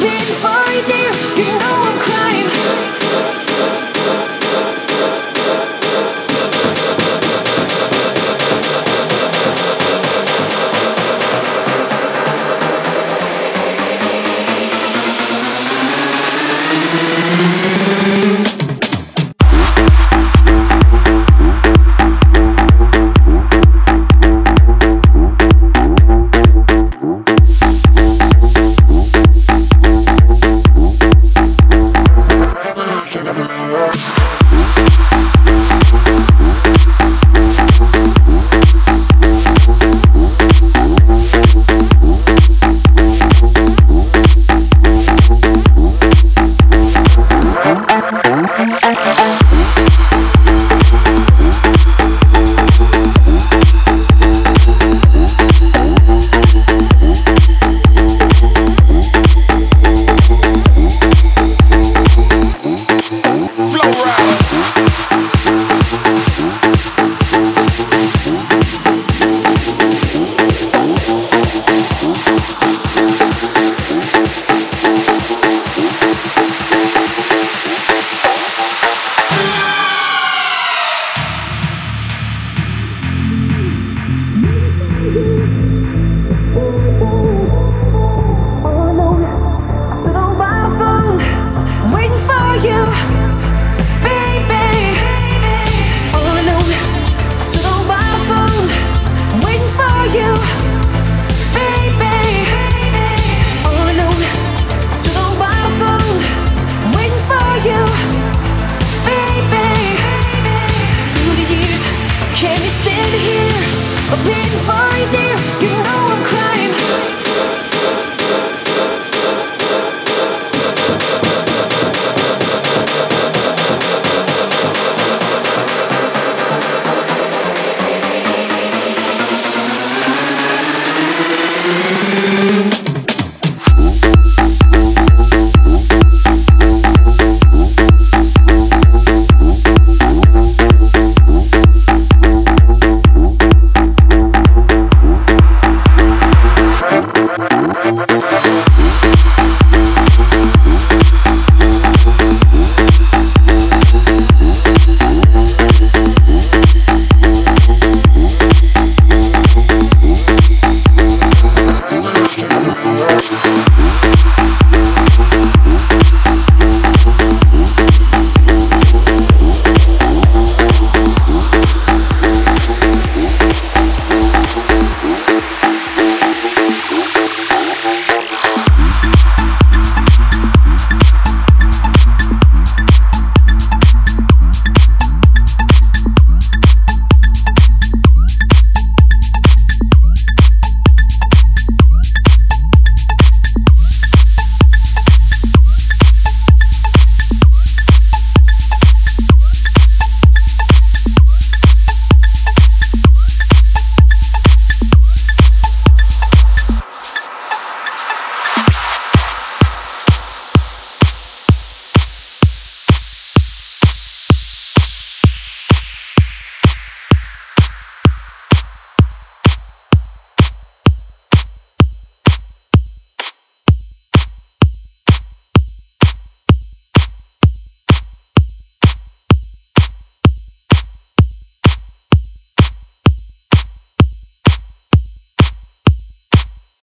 Here, for? I've been fine there. You